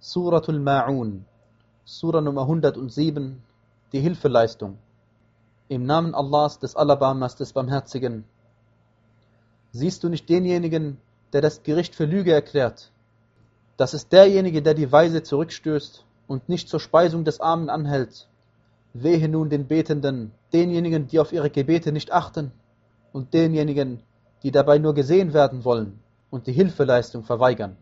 Suratul Ma'un, Sura Nummer 107, die Hilfeleistung. Im Namen Allahs, des Alabamas, des Barmherzigen. Siehst du nicht denjenigen, der das Gericht für Lüge erklärt? Das ist derjenige, der die Weise zurückstößt und nicht zur Speisung des Armen anhält. Wehe nun den Betenden, denjenigen, die auf ihre Gebete nicht achten, und denjenigen, die dabei nur gesehen werden wollen und die Hilfeleistung verweigern.